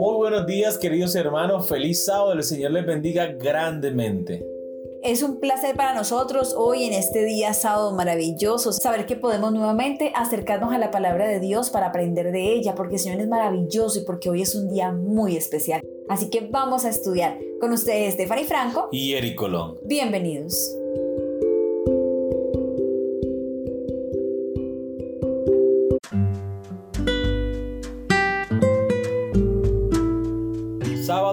Muy buenos días queridos hermanos, feliz sábado, el Señor les bendiga grandemente. Es un placer para nosotros hoy en este día sábado maravilloso saber que podemos nuevamente acercarnos a la palabra de Dios para aprender de ella, porque el Señor es maravilloso y porque hoy es un día muy especial. Así que vamos a estudiar con ustedes Stephanie Franco y Eric Colón. Bienvenidos.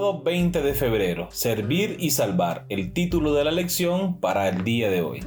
Sábado 20 de febrero, Servir y Salvar, el título de la lección para el día de hoy.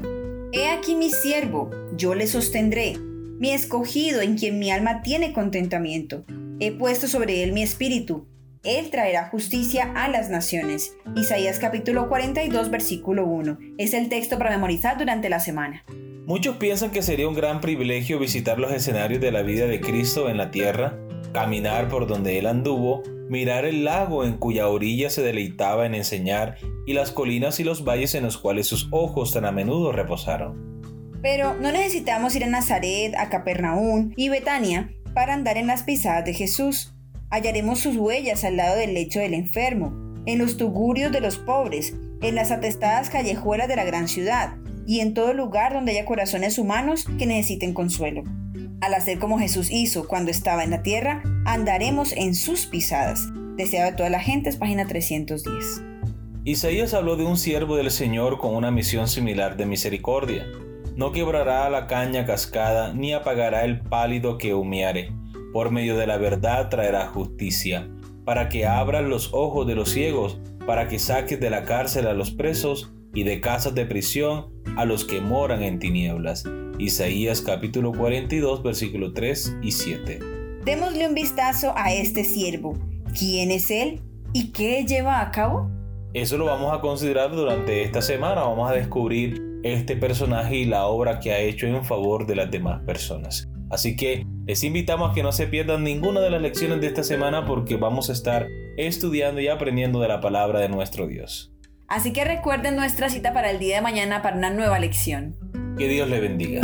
He aquí mi siervo, yo le sostendré, mi escogido en quien mi alma tiene contentamiento. He puesto sobre él mi espíritu. Él traerá justicia a las naciones. Isaías capítulo 42 versículo 1 es el texto para memorizar durante la semana. Muchos piensan que sería un gran privilegio visitar los escenarios de la vida de Cristo en la tierra, caminar por donde Él anduvo, mirar el lago en cuya orilla se deleitaba en enseñar y las colinas y los valles en los cuales sus ojos tan a menudo reposaron. Pero no necesitamos ir a Nazaret, a Capernaum y Betania para andar en las pisadas de Jesús. Hallaremos sus huellas al lado del lecho del enfermo, en los tugurios de los pobres, en las atestadas callejuelas de la gran ciudad y en todo lugar donde haya corazones humanos que necesiten consuelo. Al hacer como Jesús hizo cuando estaba en la tierra, andaremos en sus pisadas. Deseado de toda la gente es página 310. Isaías habló de un siervo del Señor con una misión similar de misericordia. No quebrará la caña cascada, ni apagará el pálido que humeare. Por medio de la verdad traerá justicia, para que abran los ojos de los ciegos, para que saques de la cárcel a los presos y de casas de prisión a los que moran en tinieblas Isaías capítulo 42 versículo 3 y 7. Démosle un vistazo a este siervo. ¿Quién es él y qué lleva a cabo? Eso lo vamos a considerar durante esta semana. Vamos a descubrir este personaje y la obra que ha hecho en favor de las demás personas. Así que les invitamos a que no se pierdan ninguna de las lecciones de esta semana porque vamos a estar estudiando y aprendiendo de la palabra de nuestro Dios. Así que recuerden nuestra cita para el día de mañana para una nueva lección. Que Dios le bendiga.